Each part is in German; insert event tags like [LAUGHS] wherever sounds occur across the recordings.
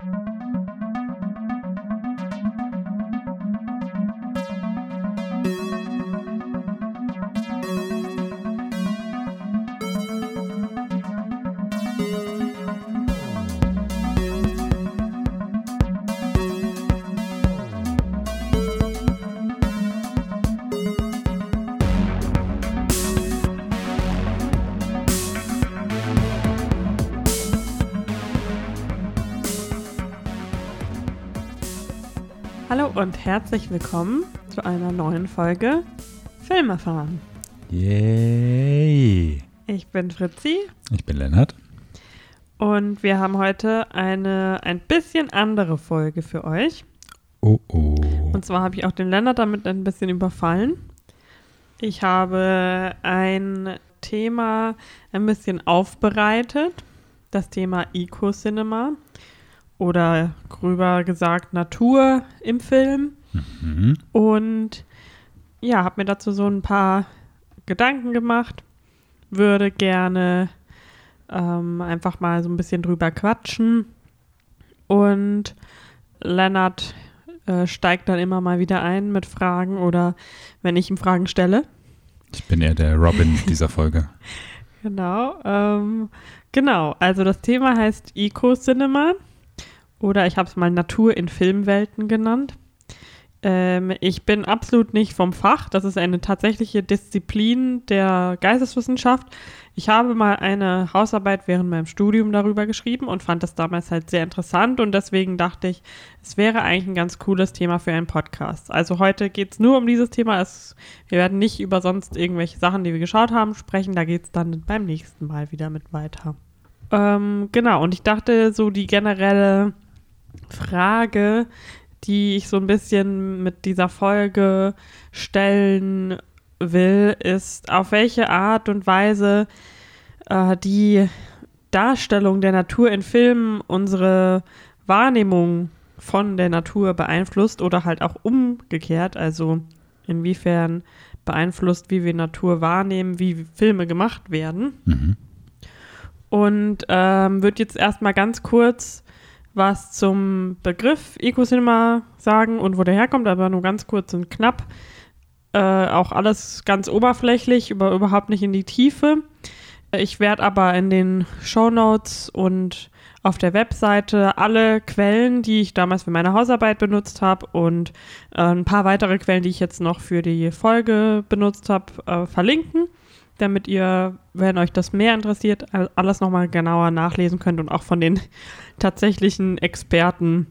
Hallo und herzlich willkommen zu einer neuen Folge Film erfahren. Yay! Ich bin Fritzi Ich bin Lennart. und wir haben heute eine ein bisschen andere Folge für euch. Oh oh. Und zwar habe ich auch den Lennart damit ein bisschen überfallen. Ich habe ein Thema ein bisschen aufbereitet, das Thema Eco-Cinema oder gröber gesagt Natur im Film. Mhm. Und ja, habe mir dazu so ein paar Gedanken gemacht. Würde gerne ähm, einfach mal so ein bisschen drüber quatschen. Und Lennart äh, steigt dann immer mal wieder ein mit Fragen oder wenn ich ihm Fragen stelle. Ich bin eher der Robin [LAUGHS] dieser Folge. Genau. Ähm, genau, also das Thema heißt Eco-Cinema oder ich habe es mal Natur in Filmwelten genannt. Ähm, ich bin absolut nicht vom Fach. Das ist eine tatsächliche Disziplin der Geisteswissenschaft. Ich habe mal eine Hausarbeit während meinem Studium darüber geschrieben und fand das damals halt sehr interessant und deswegen dachte ich, es wäre eigentlich ein ganz cooles Thema für einen Podcast. Also heute geht es nur um dieses Thema. Es, wir werden nicht über sonst irgendwelche Sachen, die wir geschaut haben, sprechen. Da geht es dann beim nächsten Mal wieder mit weiter. Ähm, genau, und ich dachte, so die generelle Frage, die ich so ein bisschen mit dieser Folge stellen will, ist, auf welche Art und Weise äh, die Darstellung der Natur in Filmen unsere Wahrnehmung von der Natur beeinflusst oder halt auch umgekehrt, also inwiefern beeinflusst, wie wir Natur wahrnehmen, wie Filme gemacht werden. Mhm. Und ähm, würde jetzt erstmal ganz kurz was zum Begriff Ecocinema sagen und wo der herkommt, aber nur ganz kurz und knapp. Äh, auch alles ganz oberflächlich, über, überhaupt nicht in die Tiefe. Ich werde aber in den Show Notes und auf der Webseite alle Quellen, die ich damals für meine Hausarbeit benutzt habe und äh, ein paar weitere Quellen, die ich jetzt noch für die Folge benutzt habe, äh, verlinken, damit ihr, wenn euch das mehr interessiert, all- alles nochmal genauer nachlesen könnt und auch von den [LAUGHS] tatsächlichen Experten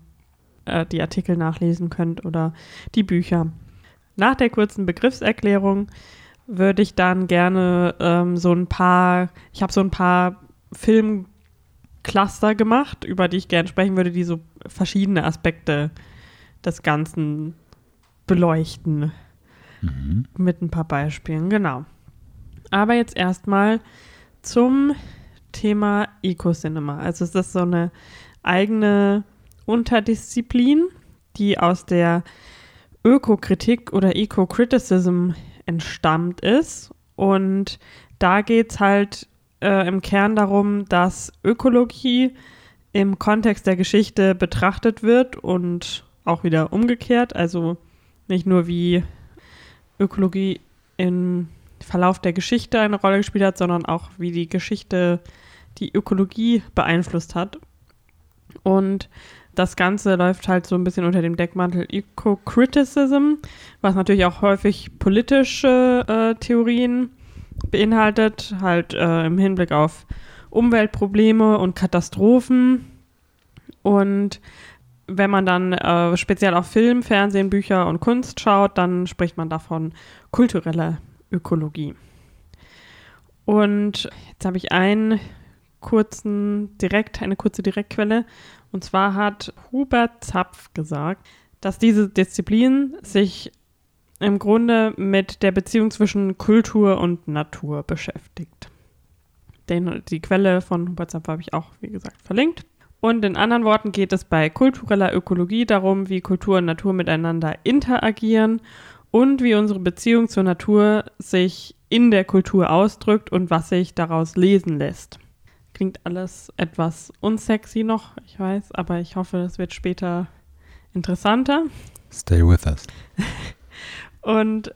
äh, die Artikel nachlesen könnt oder die Bücher. Nach der kurzen Begriffserklärung würde ich dann gerne ähm, so ein paar, ich habe so ein paar Filmcluster gemacht, über die ich gerne sprechen würde, die so verschiedene Aspekte des Ganzen beleuchten. Mhm. Mit ein paar Beispielen, genau. Aber jetzt erstmal zum Thema Eco-Cinema. Also es ist so eine eigene Unterdisziplin, die aus der Ökokritik oder Eco-Criticism entstammt ist. Und da geht es halt äh, im Kern darum, dass Ökologie im Kontext der Geschichte betrachtet wird und auch wieder umgekehrt. Also nicht nur wie Ökologie im Verlauf der Geschichte eine Rolle gespielt hat, sondern auch wie die Geschichte die Ökologie beeinflusst hat. Und das Ganze läuft halt so ein bisschen unter dem Deckmantel Eco-Criticism, was natürlich auch häufig politische äh, Theorien beinhaltet, halt äh, im Hinblick auf Umweltprobleme und Katastrophen. Und wenn man dann äh, speziell auf Film, Fernsehen, Bücher und Kunst schaut, dann spricht man davon kultureller Ökologie. Und jetzt habe ich einen kurzen direkt, eine kurze Direktquelle. Und zwar hat Hubert Zapf gesagt, dass diese Disziplin sich im Grunde mit der Beziehung zwischen Kultur und Natur beschäftigt. Den, die Quelle von Hubert Zapf habe ich auch, wie gesagt, verlinkt. Und in anderen Worten geht es bei kultureller Ökologie darum, wie Kultur und Natur miteinander interagieren und wie unsere Beziehung zur Natur sich in der Kultur ausdrückt und was sich daraus lesen lässt. Klingt alles etwas unsexy noch, ich weiß, aber ich hoffe, es wird später interessanter. Stay with us. [LAUGHS] Und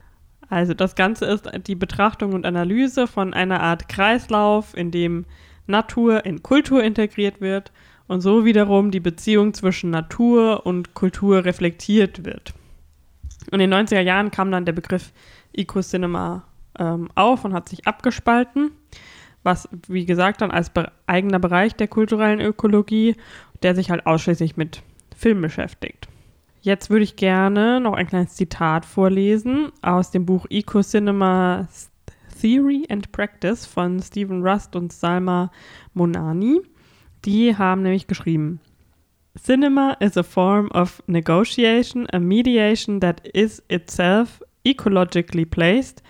also das Ganze ist die Betrachtung und Analyse von einer Art Kreislauf, in dem Natur in Kultur integriert wird und so wiederum die Beziehung zwischen Natur und Kultur reflektiert wird. Und in den 90er Jahren kam dann der Begriff Eco-Cinema ähm, auf und hat sich abgespalten, was, wie gesagt, dann als be eigener Bereich der kulturellen Ökologie, der sich halt ausschließlich mit Film beschäftigt. Jetzt würde ich gerne noch ein kleines Zitat vorlesen aus dem Buch Eco Cinema Theory and Practice von Stephen Rust und Salma Monani. Die haben nämlich geschrieben: Cinema is a form of negotiation, a mediation that is itself ecologically placed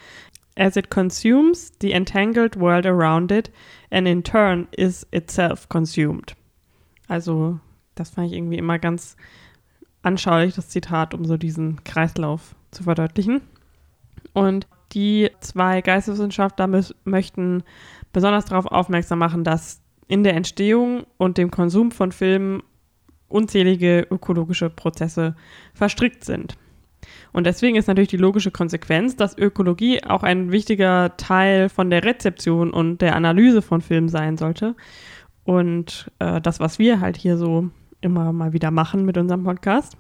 as it consumes the entangled world around it and in turn is itself consumed. Also, das fand ich irgendwie immer ganz anschaulich, das Zitat, um so diesen Kreislauf zu verdeutlichen. Und die zwei Geisteswissenschaftler möchten besonders darauf aufmerksam machen, dass in der Entstehung und dem Konsum von Filmen unzählige ökologische Prozesse verstrickt sind. Und deswegen ist natürlich die logische Konsequenz, dass Ökologie auch ein wichtiger Teil von der Rezeption und der Analyse von Filmen sein sollte. Und äh, das, was wir halt hier so immer mal wieder machen mit unserem Podcast.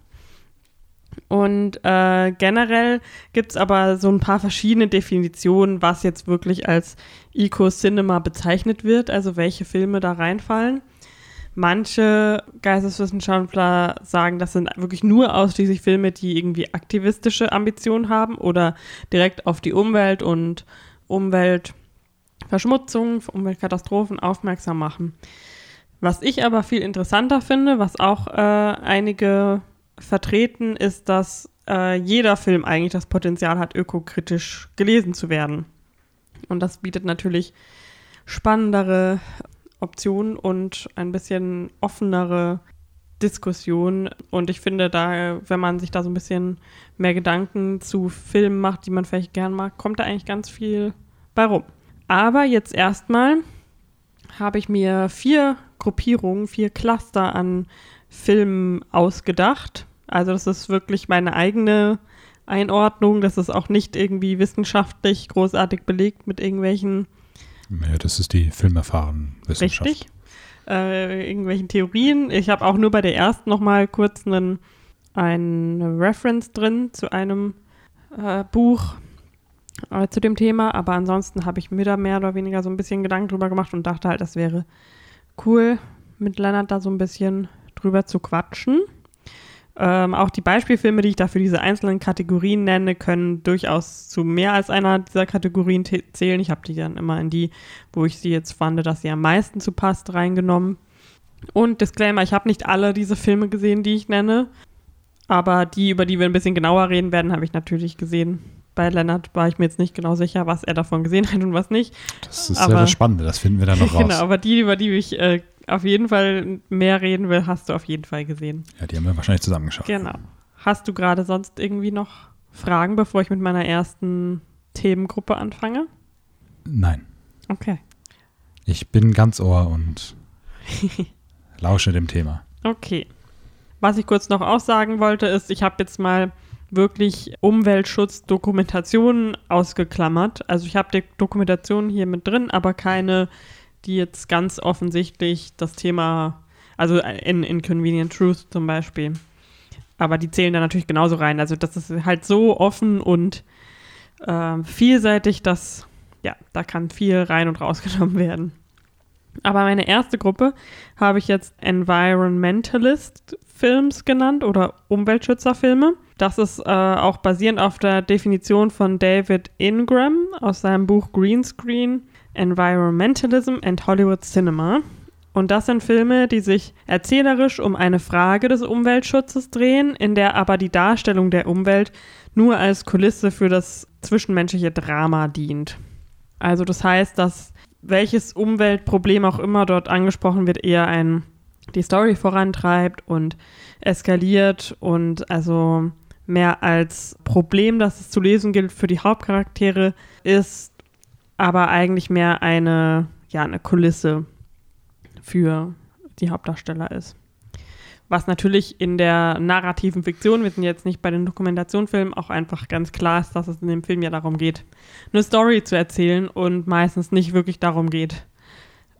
Und äh, generell gibt es aber so ein paar verschiedene Definitionen, was jetzt wirklich als Eco-Cinema bezeichnet wird, also welche Filme da reinfallen. Manche Geisteswissenschaftler sagen, das sind wirklich nur ausschließlich Filme, die irgendwie aktivistische Ambitionen haben oder direkt auf die Umwelt und Umweltverschmutzung, Umweltkatastrophen aufmerksam machen. Was ich aber viel interessanter finde, was auch äh, einige vertreten, ist, dass äh, jeder Film eigentlich das Potenzial hat, ökokritisch gelesen zu werden. Und das bietet natürlich spannendere Optionen und ein bisschen offenere Diskussion. Und ich finde, da, wenn man sich da so ein bisschen mehr Gedanken zu Filmen macht, die man vielleicht gern mag, kommt da eigentlich ganz viel bei rum. Aber jetzt erstmal habe ich mir vier Gruppierungen, vier Cluster an Filmen ausgedacht. Also das ist wirklich meine eigene Einordnung. Das ist auch nicht irgendwie wissenschaftlich großartig belegt mit irgendwelchen. Ja, das ist die filmerfahren Wissenschaft. Richtig. Äh, irgendwelchen Theorien. Ich habe auch nur bei der ersten noch mal kurz einen, eine Reference drin zu einem äh, Buch äh, zu dem Thema. Aber ansonsten habe ich mir da mehr oder weniger so ein bisschen Gedanken drüber gemacht und dachte halt, das wäre cool, mit Lennart da so ein bisschen drüber zu quatschen. Ähm, auch die Beispielfilme, die ich da für diese einzelnen Kategorien nenne, können durchaus zu mehr als einer dieser Kategorien zählen. Ich habe die dann immer in die, wo ich sie jetzt fand, dass sie am meisten zu passt, reingenommen. Und Disclaimer, ich habe nicht alle diese Filme gesehen, die ich nenne. Aber die, über die wir ein bisschen genauer reden werden, habe ich natürlich gesehen. Bei Lennart war ich mir jetzt nicht genau sicher, was er davon gesehen hat und was nicht. Das ist aber, ja das Spannende, das finden wir dann noch [LAUGHS] raus. Genau, aber die, über die ich äh, auf jeden Fall mehr reden will, hast du auf jeden Fall gesehen. Ja, die haben wir wahrscheinlich zusammengeschaut. Genau. Hast du gerade sonst irgendwie noch Fragen, bevor ich mit meiner ersten Themengruppe anfange? Nein. Okay. Ich bin ganz Ohr und [LAUGHS] lausche dem Thema. Okay. Was ich kurz noch aussagen wollte, ist, ich habe jetzt mal wirklich Umweltschutzdokumentationen ausgeklammert. Also ich habe die Dokumentation hier mit drin, aber keine die jetzt ganz offensichtlich das Thema, also in Inconvenient Truth zum Beispiel, aber die zählen da natürlich genauso rein. Also das ist halt so offen und äh, vielseitig, dass ja, da kann viel rein und rausgenommen werden. Aber meine erste Gruppe habe ich jetzt Environmentalist Films genannt oder Umweltschützerfilme. Das ist äh, auch basierend auf der Definition von David Ingram aus seinem Buch Greenscreen Environmentalism and Hollywood Cinema. Und das sind Filme, die sich erzählerisch um eine Frage des Umweltschutzes drehen, in der aber die Darstellung der Umwelt nur als Kulisse für das zwischenmenschliche Drama dient. Also das heißt, dass welches Umweltproblem auch immer dort angesprochen wird, eher ein die Story vorantreibt und eskaliert und also mehr als Problem, das es zu lesen gilt für die Hauptcharaktere, ist aber eigentlich mehr eine, ja, eine Kulisse. für die Hauptdarsteller ist. Was natürlich in der narrativen Fiktion, wir sind jetzt nicht bei den Dokumentationsfilmen, auch einfach ganz klar ist, dass es in dem Film ja darum geht, eine Story zu erzählen und meistens nicht wirklich darum geht,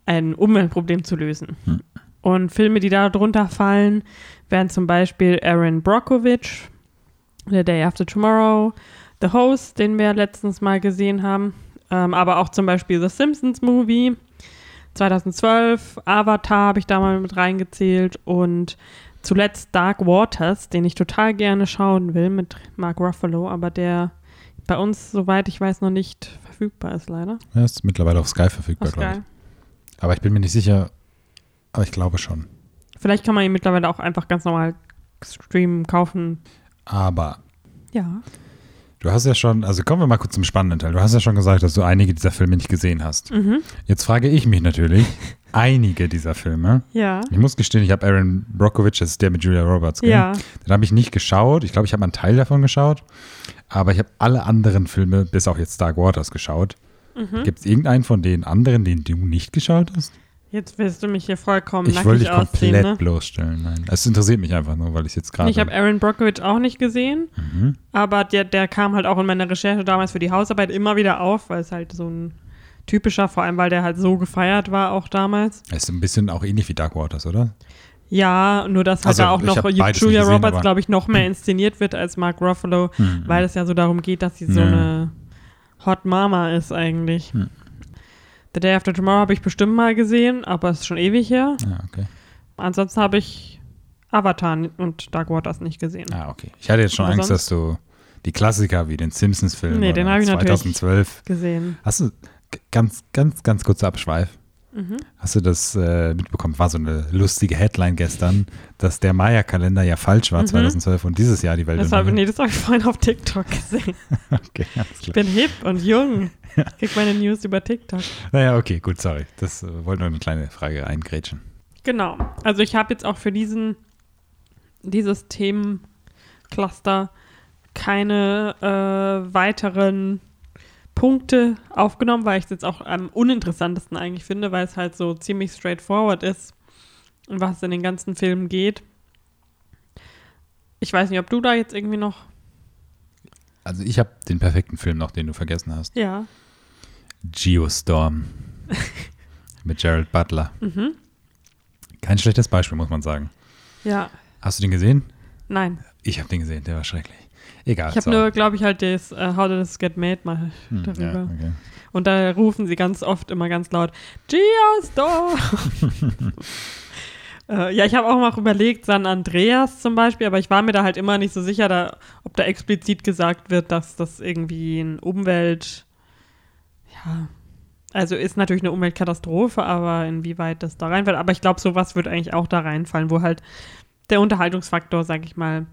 ein Umweltproblem zu lösen. Hm. Und Filme, die da drunter fallen, wären zum Beispiel Aaron Brockovich, The Day After Tomorrow, The Host, den wir letztens mal gesehen haben, ähm, aber auch zum Beispiel The Simpsons Movie, 2012, Avatar habe ich da mal mit reingezählt und zuletzt Dark Waters, den ich total gerne schauen will mit Mark Ruffalo, aber der bei uns, soweit ich weiß, noch nicht verfügbar ist, leider. Er ist mittlerweile auf Sky verfügbar, glaube ich. Aber ich bin mir nicht sicher, aber ich glaube schon. Vielleicht kann man ihn mittlerweile auch einfach ganz normal streamen, kaufen. Aber Ja. Du hast ja schon, also kommen wir mal kurz zum spannenden Teil. Du hast ja schon gesagt, dass du einige dieser Filme nicht gesehen hast. Mhm. Jetzt frage ich mich natürlich, [LAUGHS] einige dieser Filme. Ja. Ich muss gestehen, ich habe Aaron Brockovich, das ist der mit Julia Roberts, gell? Ja. Den habe ich nicht geschaut. Ich glaube, ich habe einen Teil davon geschaut. Aber ich habe alle anderen Filme, bis auch jetzt Dark Waters, geschaut. Mhm. Gibt es irgendeinen von den anderen, den du nicht geschaut hast? Jetzt willst du mich hier vollkommen ich nackig dich komplett ausziehen, ne? bloßstellen. Nein, es interessiert mich einfach nur, weil ich jetzt gerade. Ich habe Aaron Brockovich auch nicht gesehen, Mhm. aber der, der kam halt auch in meiner Recherche damals für die Hausarbeit immer wieder auf, weil es halt so ein typischer, vor allem weil der halt so gefeiert war auch damals. Es ist ein bisschen auch ähnlich wie Dark Waters, oder? Ja, nur dass halt Also, da auch noch Julia gesehen, Roberts, glaube ich, noch mehr inszeniert wird als Mark Ruffalo, Mhm. weil es ja so darum geht, dass sie so Ja. eine Hot Mama ist eigentlich. Hm. The Day After Tomorrow habe ich bestimmt mal gesehen, aber es ist schon ewig her. Ja, okay. Ansonsten habe ich Avatar und Dark Waters nicht gesehen. Ah, okay. Ich hatte jetzt schon Aber Angst, dass du die Klassiker wie den Simpsons-Film Nee, den oder hab ich natürlich 2012. Gesehen. Hast du ganz, ganz, ganz kurzer Abschweif? Mhm. Hast du das äh, mitbekommen? War so eine lustige Headline gestern, dass der Maya-Kalender ja falsch war Mhm. 2012 und dieses Jahr die Welt Das habe untergeht. nee, das hab ich [LAUGHS] vorhin auf TikTok gesehen. [LAUGHS] Okay, Ich bin hip und jung. [LAUGHS] Ich krieg meine News über TikTok. Naja, okay, gut, sorry. Das äh, wollte nur eine kleine Frage eingrätschen. Genau. Also ich habe jetzt auch für diesen dieses Themencluster keine äh, weiteren Punkte aufgenommen, weil ich es jetzt auch am uninteressantesten eigentlich finde, weil es halt so ziemlich straightforward ist, um was es in den ganzen Filmen geht. Ich weiß nicht, ob du da jetzt irgendwie noch. Also ich habe den perfekten Film noch, den du vergessen hast. Ja. Geostorm. [LAUGHS] Mit Gerald Butler. Mhm. Kein schlechtes Beispiel, muss man sagen. Ja. Hast du den gesehen? Nein. Ich habe den gesehen, der war schrecklich. Egal. Ich habe so. nur, glaube ich, halt das uh, How Did This Get Made mal Hm, darüber. ja, okay. Und da rufen sie ganz oft immer ganz laut, Geostorm! [LAUGHS] äh, ja, ich habe auch mal überlegt, San Andreas zum Beispiel, aber ich war mir da halt immer nicht so sicher, da, ob da explizit gesagt wird, dass das irgendwie ein Umwelt, ja, also ist natürlich eine Umweltkatastrophe, aber inwieweit das da reinfällt. Aber ich glaube, sowas wird eigentlich auch da reinfallen, wo halt der Unterhaltungsfaktor, sag ich mal,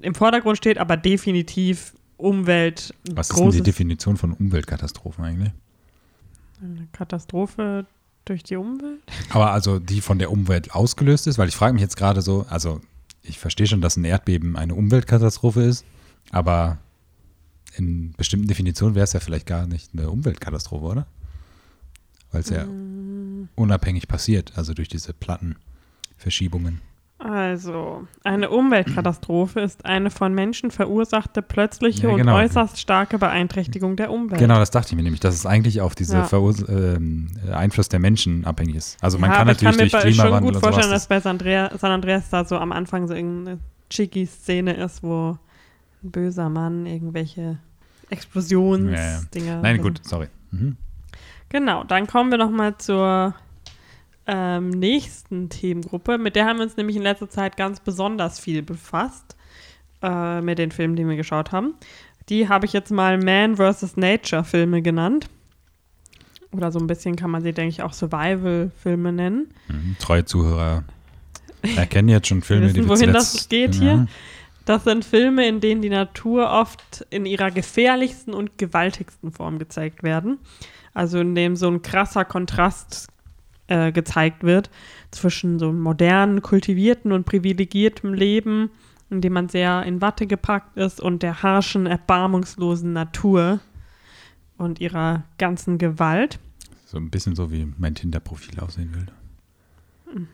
im Vordergrund steht, aber definitiv Umwelt Was ist denn die Definition von Umweltkatastrophen eigentlich? eine Katastrophe durch die Umwelt? Aber also die von der Umwelt ausgelöst ist, weil ich frage mich jetzt gerade so, also ich verstehe schon, dass ein Erdbeben eine Umweltkatastrophe ist, aber in bestimmten Definitionen wäre es ja vielleicht gar nicht eine Umweltkatastrophe, oder? Weil es ja Mm. unabhängig passiert, also durch diese Plattenverschiebungen. Also, eine Umweltkatastrophe ist eine von Menschen verursachte plötzliche Ja, und genau. äußerst starke Beeinträchtigung der Umwelt. Genau, das dachte ich mir nämlich, dass es eigentlich auf diesen Ja. ähm, Einfluss der Menschen abhängig ist. Also man ja, kann aber ich natürlich kann mir durch schon Klimawandel gut und vorstellen, dass bei San Andreas, San Andreas da so am Anfang so irgendeine cheeky Szene ist, wo ein böser Mann irgendwelche Explosionsdinger. Nein, gut, sorry. Mhm. Genau, dann kommen wir noch mal zur ähm, nächsten Themengruppe. Mit der haben wir uns nämlich in letzter Zeit ganz besonders viel befasst, äh, mit den Filmen, die wir geschaut haben. Die habe ich jetzt mal Man vs. Nature Filme genannt. Oder so ein bisschen kann man sie, denke ich, auch Survival-Filme nennen. Mhm. Treue Zuhörer [LAUGHS] erkennen jetzt schon Filme, wissen, die wir wohin das geht Ja. hier. Das sind Filme, in denen die Natur oft in ihrer gefährlichsten und gewaltigsten Form gezeigt werden. Also in dem so ein krasser Kontrast äh, gezeigt wird zwischen so modernen, kultivierten und privilegiertem Leben, in dem man sehr in Watte gepackt ist, und der harschen, erbarmungslosen Natur und ihrer ganzen Gewalt. So ein bisschen so, wie mein Tinder-Profil aussehen will.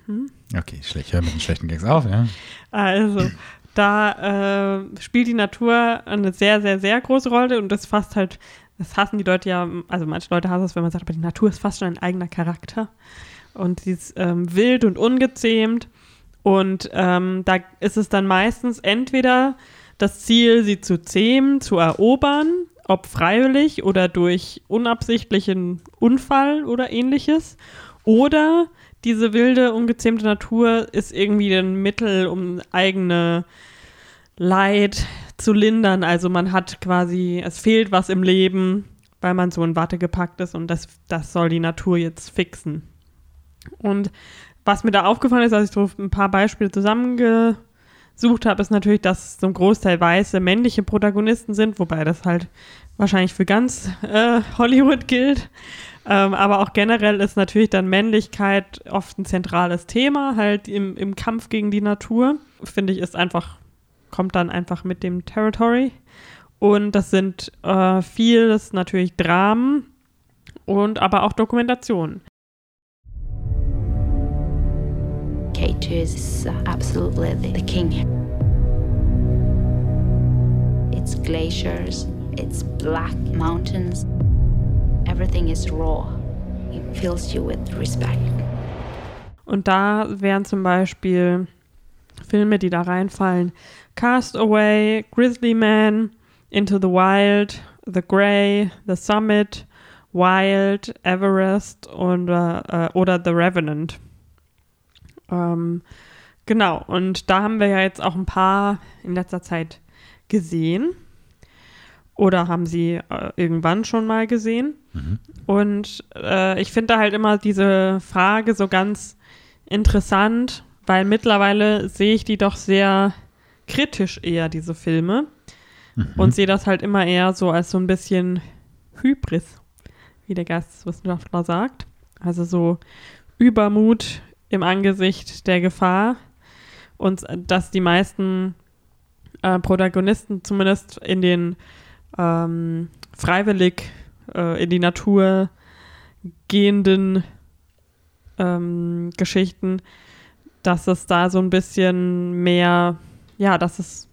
Mhm. Okay, schlecht. Höre mit den schlechten Gags auf, ja. Also, da äh, spielt die Natur eine sehr, sehr, sehr große Rolle und das fast halt, das hassen die Leute ja, also manche Leute hassen es, wenn man sagt, aber die Natur ist fast schon ein eigener Charakter und sie ist ähm, wild und ungezähmt und ähm, da ist es dann meistens entweder das Ziel, sie zu zähmen, zu erobern, ob freiwillig oder durch unabsichtlichen Unfall oder ähnliches. Oder diese wilde, ungezähmte Natur ist irgendwie ein Mittel, um eigene Leid zu lindern. Also man hat quasi, es fehlt was im Leben, weil man so in Watte gepackt ist und das, das soll die Natur jetzt fixen. Und was mir da aufgefallen ist, als ich so ein paar Beispiele zusammengesucht habe, ist natürlich, dass so ein Großteil weiße männliche Protagonisten sind, wobei das halt wahrscheinlich für ganz äh, Hollywood gilt. Ähm, aber auch generell ist natürlich dann Männlichkeit oft ein zentrales Thema, halt im, im Kampf gegen die Natur. Finde ich, ist einfach, kommt dann einfach mit dem Territory. Und das sind äh, vieles natürlich Dramen und aber auch Dokumentationen. K2 is absolutely the king. It's glaciers, it's black mountains. Everything is raw. It fills you with respect. Und da wären zum Beispiel Filme, die da reinfallen: Castaway, Grizzly Man, Into the Wild, The Grey, The Summit, Wild, Everest und, äh, oder The Revenant. Ähm, genau, und da haben wir ja jetzt auch ein paar in letzter Zeit gesehen. Oder haben sie äh, irgendwann schon mal gesehen. Mhm. Und äh, ich finde da halt immer diese Frage so ganz interessant, weil mittlerweile sehe ich die doch sehr kritisch eher, diese Filme. Mhm. Und sehe das halt immer eher so als so ein bisschen Hybris, wie der Geisteswissenschaftler sagt. Also so Übermut im Angesicht der Gefahr. Und dass die meisten äh, Protagonisten zumindest in den ähm, freiwillig äh, in die Natur gehenden ähm, Geschichten, dass es da so ein bisschen mehr, ja, dass es,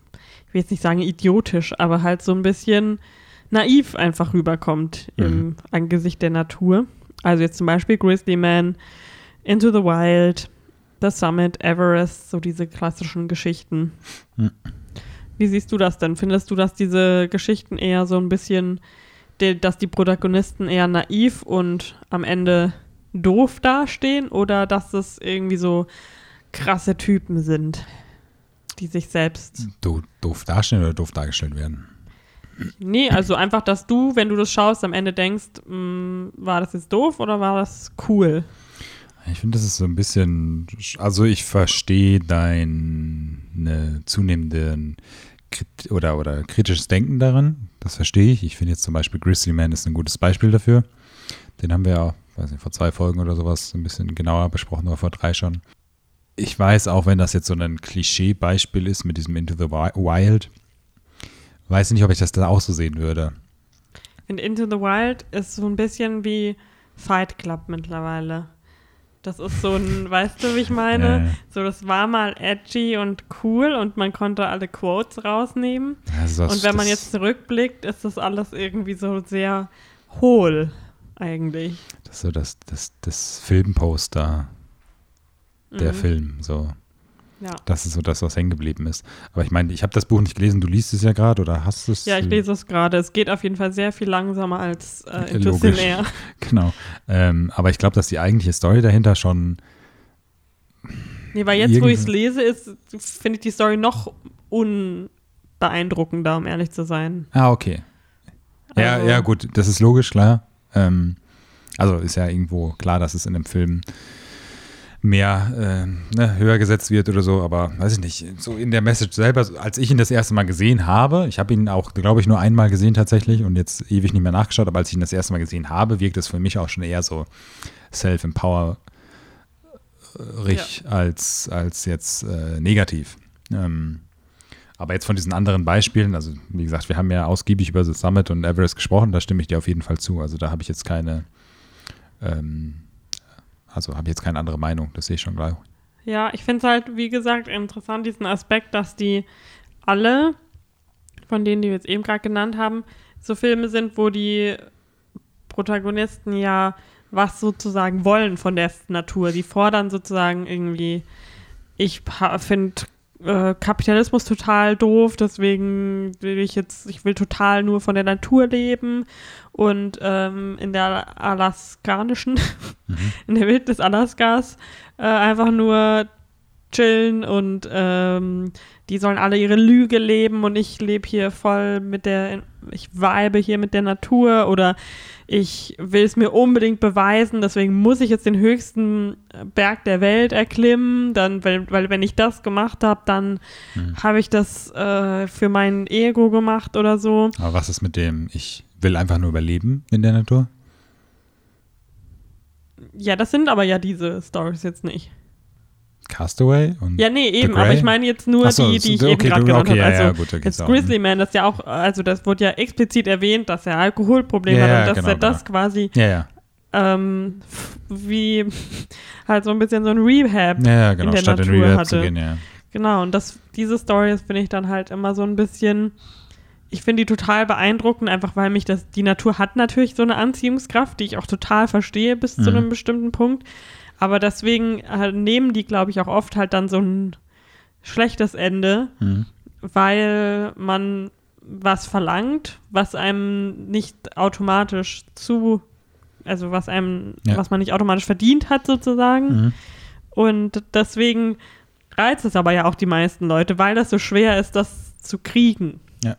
ich will jetzt nicht sagen idiotisch, aber halt so ein bisschen naiv einfach rüberkommt Mhm. im Angesicht der Natur. Also jetzt zum Beispiel Grizzly Man, Into the Wild, The Summit, Everest, so diese klassischen Geschichten. Mhm. Wie siehst du das denn? Findest du, dass diese Geschichten eher so ein bisschen, dass die Protagonisten eher naiv und am Ende doof dastehen oder dass es irgendwie so krasse Typen sind, die sich selbst. Do, doof dastehen oder doof dargestellt werden? Nee, also einfach, dass du, wenn du das schaust, am Ende denkst, mh, war das jetzt doof oder war das cool? Ich finde, das ist so ein bisschen, also ich verstehe deine zunehmenden oder, oder kritisches Denken daran. Das verstehe ich. Ich finde jetzt zum Beispiel Grizzly Man ist ein gutes Beispiel dafür. Den haben wir ja, weiß nicht, vor zwei Folgen oder sowas ein bisschen genauer besprochen oder vor drei schon. Ich weiß auch, wenn das jetzt so ein Klischee-Beispiel ist mit diesem Into the Wi- Wild, weiß ich nicht, ob ich das da auch so sehen würde. Und Into the Wild ist so ein bisschen wie Fight Club mittlerweile. Das ist so ein, [LAUGHS] weißt du, wie ich meine? Ja. So, das war mal edgy und cool und man konnte alle Quotes rausnehmen. Also das- und wenn man jetzt zurückblickt, ist das alles irgendwie so sehr hohl, eigentlich. Das ist so das, das, das Filmposter, der Mhm. Film, so. Ja. Das ist so das, was hängen geblieben ist. Aber ich meine, ich habe das Buch nicht gelesen, du liest es ja gerade oder hast es? Ja, ich lese es gerade. Es geht auf jeden Fall sehr viel langsamer als äh, Logisch. [LAUGHS] Genau. Ähm, aber ich glaube, dass die eigentliche Story dahinter schon, Nee, weil jetzt, wo ich es lese, ist, finde ich die Story noch unbeeindruckender, um ehrlich zu sein. ah, okay. Ja, Also- ja, gut, das ist logisch, klar. Ähm, also ist ja irgendwo klar, dass es in einem Film mehr äh, ne, höher gesetzt wird oder so, aber weiß ich nicht, so in der Message selber, als ich ihn das erste Mal gesehen habe, ich habe ihn auch, glaube ich, nur einmal gesehen tatsächlich und jetzt ewig nicht mehr nachgeschaut, aber als ich ihn das erste Mal gesehen habe, wirkt es für mich auch schon eher so self-empowerig als, als jetzt äh, negativ. Ähm, aber jetzt von diesen anderen Beispielen, also wie gesagt, wir haben ja ausgiebig über The Summit und Everest gesprochen, da stimme ich dir auf jeden Fall zu. Also da habe ich jetzt keine ähm, also habe ich jetzt keine andere Meinung, das sehe ich schon gleich. Ja, ich finde es halt, wie gesagt, interessant, diesen Aspekt, dass die alle, von denen, die wir jetzt eben gerade genannt haben, so Filme sind, wo die Protagonisten ja was sozusagen wollen von der Natur. Die fordern sozusagen irgendwie, ich finde äh, Kapitalismus total doof, deswegen will ich jetzt, ich will total nur von der Natur leben und ähm, in der alaskanischen, mhm. [LAUGHS] in der Welt des Alaskas äh, einfach nur chillen und ähm, die sollen alle ihre Lüge leben und ich lebe hier voll mit der, ich weibe hier mit der Natur oder ich will es mir unbedingt beweisen, deswegen muss ich jetzt den höchsten Berg der Welt erklimmen, dann, weil, weil wenn ich das gemacht habe, dann hm. habe ich das äh, für mein Ego gemacht oder so. Aber was ist mit dem, ich will einfach nur überleben in der Natur? Ja, das sind aber ja diese Stories jetzt nicht. Castaway und Ja, nee, eben, aber ich meine jetzt nur so, die, die ich okay, eben gerade genannt okay, habe. Also ja, gut, okay, jetzt Grizzly Man, das ja auch, also das wurde ja explizit erwähnt, dass er Alkoholprobleme ja, hat und dass genau, er das genau. quasi ja, ähm, wie [LAUGHS] halt so ein bisschen so ein Rehab ja, genau, in der statt Natur in Rehab hatte. Zu gehen, ja. Genau, und das, diese Stories finde ich dann halt immer so ein bisschen, ich finde die total beeindruckend, einfach weil mich das, die Natur hat natürlich so eine Anziehungskraft, die ich auch total verstehe bis mhm. zu einem bestimmten Punkt. Aber deswegen äh, nehmen die, glaube ich, auch oft halt dann so ein schlechtes Ende, mhm. weil man was verlangt, was einem nicht automatisch zu, also was einem, ja. was man nicht automatisch verdient hat, sozusagen. Mhm. Und deswegen reizt es aber ja auch die meisten Leute, weil das so schwer ist, das zu kriegen. Ja.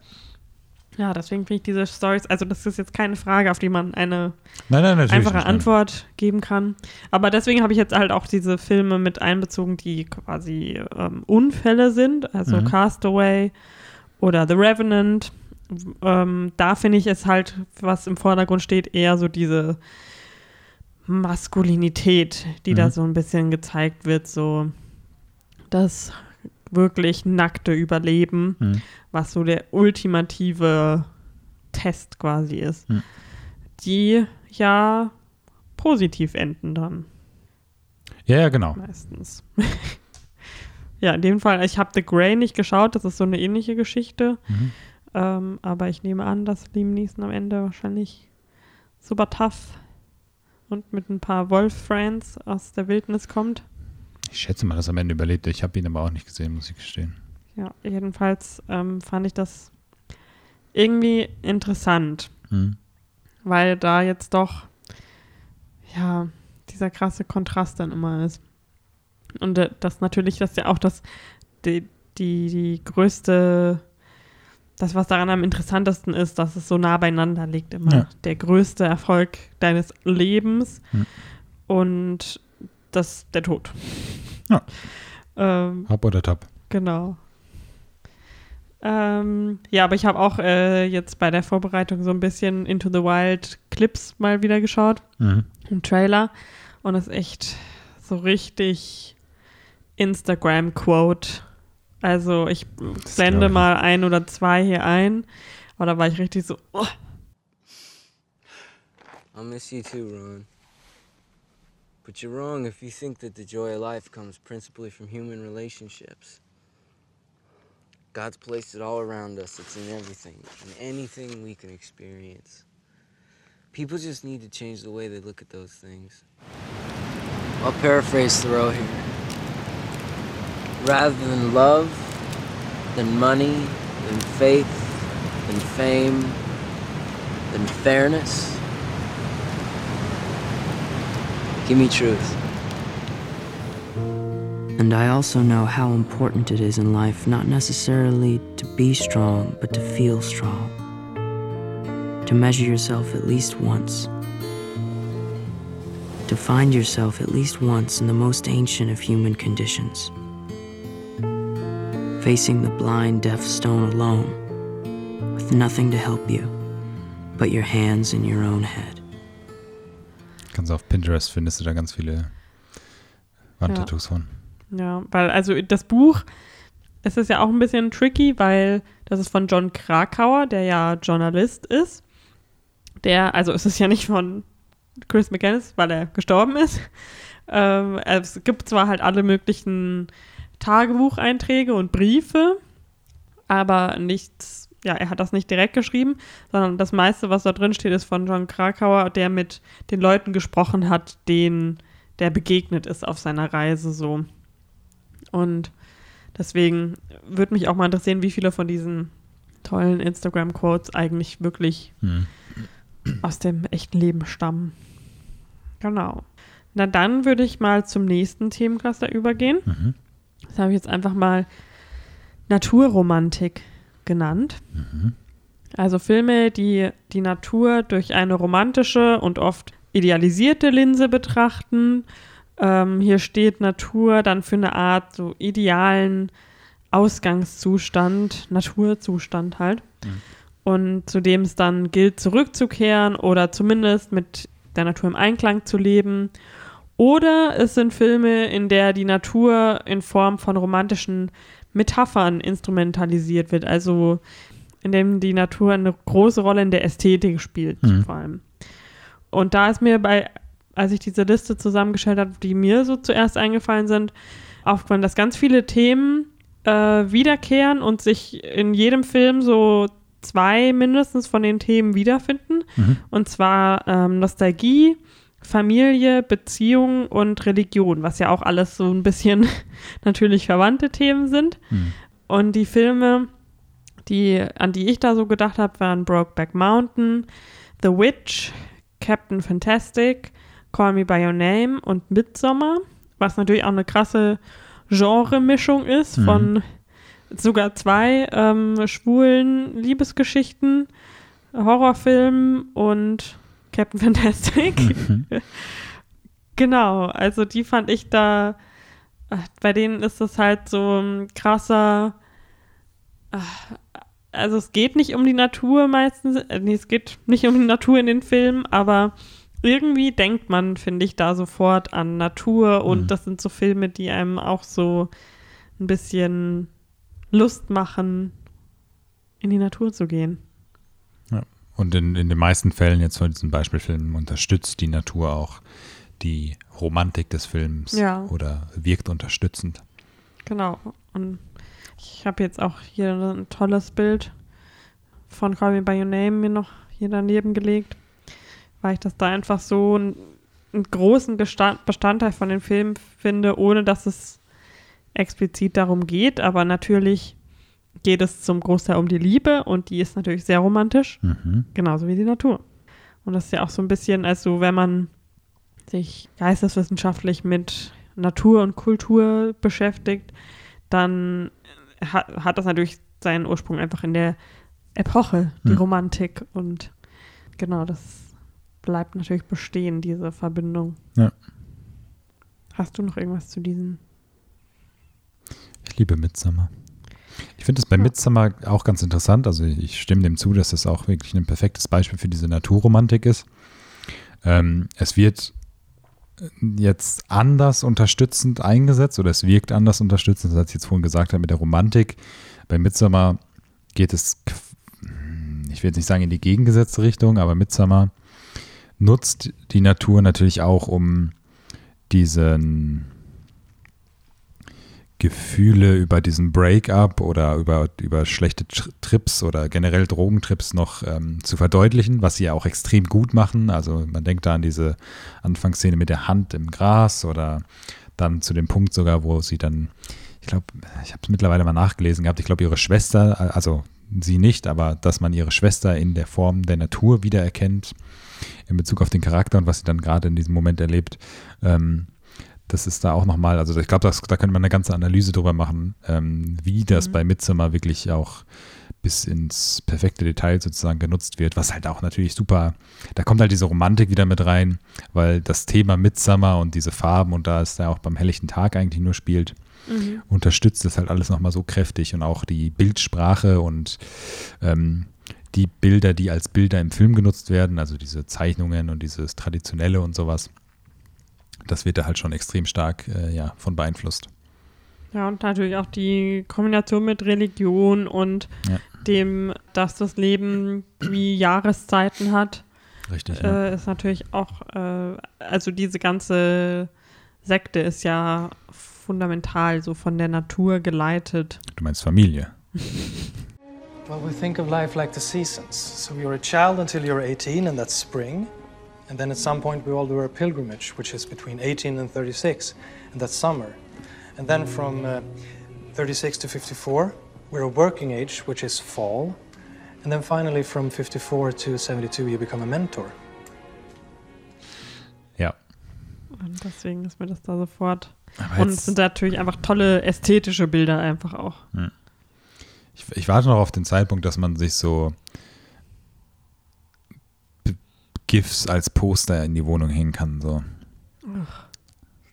Ja, deswegen finde ich diese Stories, also das ist jetzt keine Frage, auf die man eine nein, nein, einfache nicht, Antwort geben kann. Aber deswegen habe ich jetzt halt auch diese Filme mit einbezogen, die quasi ähm, Unfälle sind, also mhm. Castaway oder The Revenant. Ähm, da finde ich es halt, was im Vordergrund steht, eher so diese Maskulinität, die mhm. da so ein bisschen gezeigt wird, so das wirklich nackte Überleben, mhm. was so der ultimative Test quasi ist, mhm. die ja positiv enden dann. Ja, ja, genau. Meistens. [LAUGHS] ja, in dem Fall, ich habe The Grey nicht geschaut, das ist so eine ähnliche Geschichte. Mhm. Ähm, aber ich nehme an, dass Liam Neeson am Ende wahrscheinlich super tough und mit ein paar Wolf-Friends aus der Wildnis kommt. Ich schätze mal, dass er am Ende überlebt. Ich habe ihn aber auch nicht gesehen, muss ich gestehen. Ja, jedenfalls ähm, fand ich das irgendwie interessant, mhm. weil da jetzt doch, ja, dieser krasse Kontrast dann immer ist. Und äh, das natürlich, das ja auch das, die, die, die größte, das, was daran am interessantesten ist, dass es so nah beieinander liegt immer. Ja. Der größte Erfolg deines Lebens mhm. und das, der Tod. Ja. Ähm, Hab oder Tab. Genau. Ähm, ja, aber ich habe auch äh, jetzt bei der Vorbereitung so ein bisschen Into the Wild Clips mal wieder geschaut. Mhm. Im Trailer. Und es ist echt so richtig Instagram-Quote. Also ich blende mal ein oder zwei hier ein. Aber da war ich richtig so. Oh. I miss you too, Ron. But you're wrong if you think that the joy of life comes principally from human relationships. God's placed it all around us. It's in everything, in anything we can experience. People just need to change the way they look at those things. I'll paraphrase Thoreau here. Rather than love, than money, than faith, than fame, than fairness, Give me truth. And I also know how important it is in life not necessarily to be strong, but to feel strong. To measure yourself at least once. To find yourself at least once in the most ancient of human conditions. Facing the blind, deaf stone alone, with nothing to help you but your hands and your own head. Kannst auf Pinterest findest du da ganz viele Wandtattoos ja. von. Ja, weil also das Buch, es ist ja auch ein bisschen tricky, weil das ist von John Krakauer, der ja Journalist ist. Der, also es ist ja nicht von Chris McGinnis, weil er gestorben ist. Ähm, es gibt zwar halt alle möglichen Tagebucheinträge und Briefe, aber nichts, ja, er hat das nicht direkt geschrieben, sondern das meiste, was da drin steht, ist von John Krakauer, der mit den Leuten gesprochen hat, denen der begegnet ist auf seiner Reise so. Und deswegen würde mich auch mal interessieren, wie viele von diesen tollen Instagram-Quotes eigentlich wirklich Hm. aus dem echten Leben stammen. Genau. Na dann würde ich mal zum nächsten Themencluster übergehen. Mhm. Das habe ich jetzt einfach mal Naturromantik genannt. Mhm. Also Filme, die die Natur durch eine romantische und oft idealisierte Linse betrachten. Ähm, hier steht Natur dann für eine Art so idealen Ausgangszustand, Naturzustand halt. Mhm. Und zu dem es dann gilt, zurückzukehren oder zumindest mit der Natur im Einklang zu leben. Oder es sind Filme, in der die Natur in Form von romantischen Metaphern instrumentalisiert wird, also in dem die Natur eine große Rolle in der Ästhetik spielt, Mhm. vor allem. Und da ist mir bei, als ich diese Liste zusammengestellt habe, die mir so zuerst eingefallen sind, aufgefallen, dass ganz viele Themen äh, wiederkehren und sich in jedem Film so zwei mindestens von den Themen wiederfinden. Mhm. Und zwar ähm, Nostalgie, Familie, Beziehung und Religion, was ja auch alles so ein bisschen [LAUGHS] natürlich verwandte Themen sind. Mhm. Und die Filme, die, an die ich da so gedacht habe, waren Brokeback Mountain, The Witch, Captain Fantastic, Call Me By Your Name und Midsommar, was natürlich auch eine krasse Genre-Mischung ist Mhm. von sogar zwei ähm, schwulen Liebesgeschichten, Horrorfilmen und Captain Fantastic. Mhm. [LAUGHS] Genau, also die fand ich da, bei denen ist das halt so ein krasser, also es geht nicht um die Natur meistens, äh, nee, es geht nicht um die Natur in den Filmen, aber irgendwie denkt man, finde ich, da sofort an Natur und Mhm. das sind so Filme, die einem auch so ein bisschen Lust machen, in die Natur zu gehen. Und in, in den meisten Fällen jetzt von diesen Beispielfilmen unterstützt die Natur auch die Romantik des Films Ja. oder wirkt unterstützend. Genau. Und ich habe jetzt auch hier ein tolles Bild von Call Me By Your Name mir noch hier daneben gelegt, weil ich das da einfach so einen, einen großen Gestand, Bestandteil von dem Film finde, ohne dass es explizit darum geht. Aber natürlich geht es zum Großteil um die Liebe und die ist natürlich sehr romantisch, Mhm. genauso wie die Natur. Und das ist ja auch so ein bisschen, also wenn man sich geisteswissenschaftlich mit Natur und Kultur beschäftigt, dann hat, hat das natürlich seinen Ursprung einfach in der Epoche, die Hm. Romantik. Und genau, das bleibt natürlich bestehen, diese Verbindung. Ja. Hast du noch irgendwas zu diesen? Ich liebe Midsommar. Ich finde es bei Ja. Midsommar auch ganz interessant. Also ich stimme dem zu, dass das auch wirklich ein perfektes Beispiel für diese Naturromantik ist. Ähm, es wird jetzt anders unterstützend eingesetzt oder es wirkt anders unterstützend, als ich jetzt vorhin gesagt habe mit der Romantik. Bei Midsommar geht es, qu- ich will jetzt nicht sagen in die gegengesetzte Richtung, aber Midsommar nutzt die Natur natürlich auch, um diesen Gefühle über diesen Break-up oder über, über schlechte Tr- Trips oder generell Drogentrips noch ähm, zu verdeutlichen, was sie ja auch extrem gut machen. Also man denkt da an diese Anfangsszene mit der Hand im Gras oder dann zu dem Punkt sogar, wo sie dann, ich glaube, ich habe es mittlerweile mal nachgelesen gehabt, ich glaube ihre Schwester, also sie nicht, aber dass man ihre Schwester in der Form der Natur wiedererkennt in Bezug auf den Charakter und was sie dann gerade in diesem Moment erlebt. Ähm, das ist da auch nochmal, also ich glaube, da könnte man eine ganze Analyse drüber machen, ähm, wie das Mhm. bei Midsommar wirklich auch bis ins perfekte Detail sozusagen genutzt wird, was halt auch natürlich super, da kommt halt diese Romantik wieder mit rein, weil das Thema Midsommar und diese Farben und da es da auch beim helllichten Tag eigentlich nur spielt, Mhm. unterstützt das halt alles nochmal so kräftig und auch die Bildsprache und ähm, die Bilder, die als Bilder im Film genutzt werden, also diese Zeichnungen und dieses Traditionelle und sowas, das wird da halt schon extrem stark äh, ja, von beeinflusst. Ja, und natürlich auch die Kombination mit Religion und Ja. dem, dass das Leben wie Jahreszeiten hat. Richtig. äh, ist natürlich auch, äh, also diese ganze Sekte ist ja fundamental so von der Natur geleitet. Du meinst Familie. Well, we think of life like the seasons. So you're a child until you're 18, and that's spring. And then at some point, we all do our pilgrimage, which is between 18 and 36, and that's summer. And then from uh, 36 to 54, we're a working age, which is fall. And then finally, from 54 to 72, you become a mentor. Ja. Und deswegen ist mir das da sofort. Aber Und es sind natürlich einfach tolle ästhetische Bilder einfach auch. ich, ich warte noch auf den Zeitpunkt, dass man sich so GIFs als Poster in die Wohnung hängen kann. So.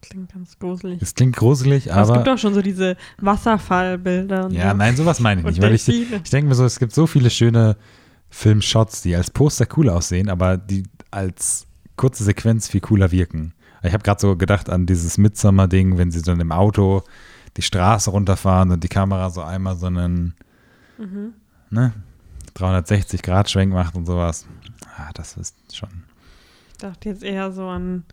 Klingt ganz gruselig. Es klingt gruselig, Aber es gibt aber. auch schon so diese Wasserfallbilder. Ja, so. nein, sowas meine ich nicht. Weil ich, ich denke mir so, es gibt so viele schöne Filmshots, die als Poster cool aussehen, aber die als kurze Sequenz viel cooler wirken. Ich habe gerade so gedacht an dieses Midsummer-Ding, wenn sie dann im Auto die Straße runterfahren und die Kamera so einmal so einen Mhm. ne, 360-Grad-Schwenk macht und sowas. Ah, das ist schon. Ich dachte jetzt eher so an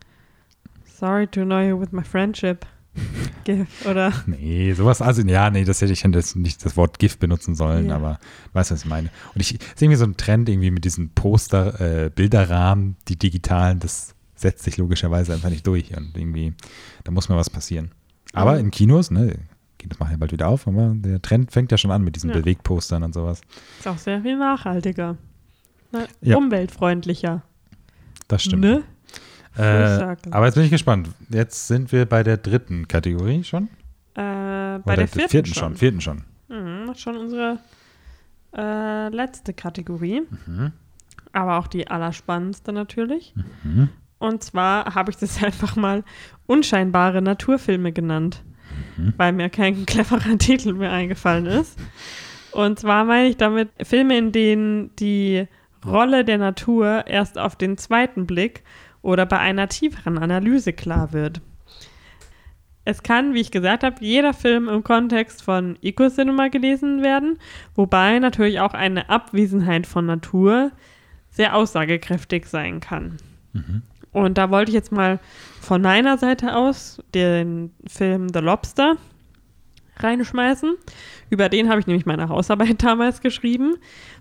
Sorry to annoy you with my friendship. [LAUGHS] GIF, oder? Nee, sowas, also ja, nee, das hätte ich das nicht das Wort GIF benutzen sollen, Ja. aber weißt du, was ich meine. Und ich sehe irgendwie so einen Trend irgendwie mit diesen Poster, äh, Bilderrahmen, die digitalen, das setzt sich logischerweise einfach nicht durch und irgendwie, da muss mal was passieren. Aber in Kinos, ne, Kinos machen ja bald wieder auf, aber der Trend fängt ja schon an mit diesen Ja. Bewegpostern und sowas. Ist auch sehr viel nachhaltiger. Ne? Ja. Umweltfreundlicher. Das stimmt. Ne? Äh, aber jetzt bin ich gespannt. Jetzt sind wir bei der dritten Kategorie schon. Äh, bei Oder der vierten, schon. Vierten schon. Mhm, schon unsere äh, letzte Kategorie. Mhm. Aber auch die allerspannendste natürlich. Mhm. Und zwar habe ich das [LAUGHS] einfach mal unscheinbare Naturfilme genannt, Mhm. weil mir kein cleverer [LAUGHS] Titel mehr eingefallen ist. Und zwar meine ich damit Filme, in denen die Rolle der Natur erst auf den zweiten Blick oder bei einer tieferen Analyse klar wird. Es kann, wie ich gesagt habe, jeder Film im Kontext von Eco-Cinema gelesen werden, wobei natürlich auch eine Abwesenheit von Natur sehr aussagekräftig sein kann. Und da wollte ich jetzt mal von meiner Seite aus den Film The Lobster reinschmeißen. Über den habe ich nämlich meine Hausarbeit [LAUGHS] damals geschrieben,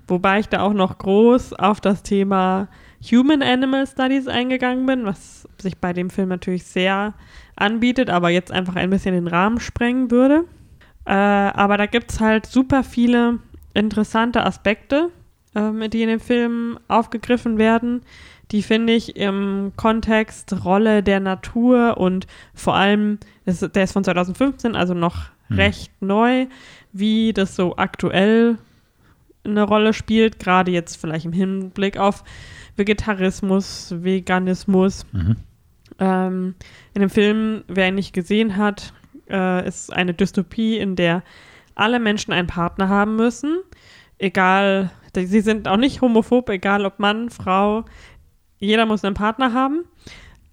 wobei ich da auch noch groß auf das Thema Human Animal Studies eingegangen bin, was sich bei dem Film natürlich sehr anbietet, aber jetzt einfach ein bisschen den Rahmen sprengen würde. Äh, aber da gibt es halt super viele interessante Aspekte, ähm, die in dem Film aufgegriffen werden, die finde ich im Kontext Rolle der Natur und vor allem, der ist von 2015, also noch Hm. recht neu, wie das so aktuell eine Rolle spielt, gerade jetzt vielleicht im Hinblick auf Vegetarismus, Veganismus. Mhm. Ähm, in dem Film, wer ihn nicht gesehen hat, äh, ist eine Dystopie, in der alle Menschen einen Partner haben müssen. Egal, sie sind auch nicht homophob, egal ob Mann, Frau, jeder muss einen Partner haben.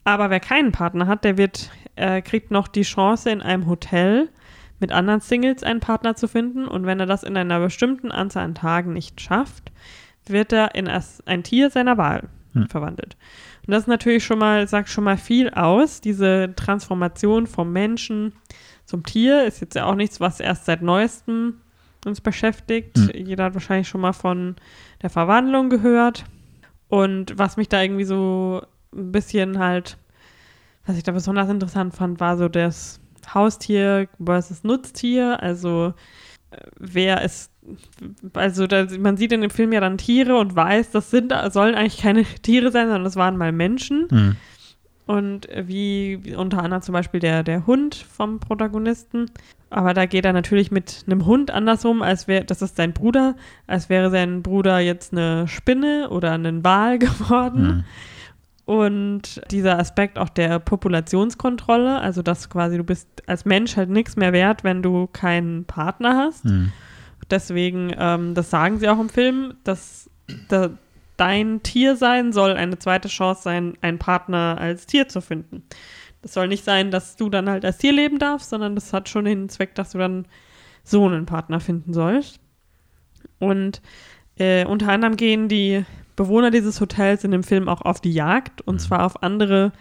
Aber wer keinen Partner hat, der wird, äh, kriegt noch die Chance, in einem Hotel mit anderen Singles einen Partner zu finden. Und wenn er das in einer bestimmten Anzahl an Tagen nicht schafft, wird er in ein Tier seiner Wahl Hm. verwandelt. Und das ist natürlich schon mal, sagt schon mal viel aus. Diese Transformation vom Menschen zum Tier ist jetzt ja auch nichts, was erst seit neuestem uns beschäftigt. Hm. Jeder hat wahrscheinlich schon mal von der Verwandlung gehört. Und was mich da irgendwie so ein bisschen halt, was ich da besonders interessant fand, war so das Haustier versus Nutztier. Also äh, wer ist, also da, man sieht in dem Film ja dann Tiere und weiß, das sind, sollen eigentlich keine [LAUGHS] Tiere sein, sondern das waren mal Menschen. Mhm. Und wie, unter anderem zum Beispiel der, der Hund vom Protagonisten. Aber da geht er natürlich mit einem Hund andersrum, als wäre, das ist sein Bruder, als wäre sein Bruder jetzt eine Spinne oder ein Wal [LAUGHS] geworden. Mhm. Und dieser Aspekt auch der Populationskontrolle, also dass quasi du bist als Mensch halt nichts mehr wert, wenn du keinen Partner hast. Mhm. Deswegen, ähm, das sagen sie auch im Film, dass da, dein Tiersein soll eine zweite Chance sein, einen Partner als Tier zu finden. Das soll nicht sein, dass du dann halt als Tier leben darfst, sondern das hat schon den Zweck, dass du dann so einen Partner finden sollst. Und äh, unter anderem gehen die Bewohner dieses Hotels in dem Film auch auf die Jagd und zwar auf andere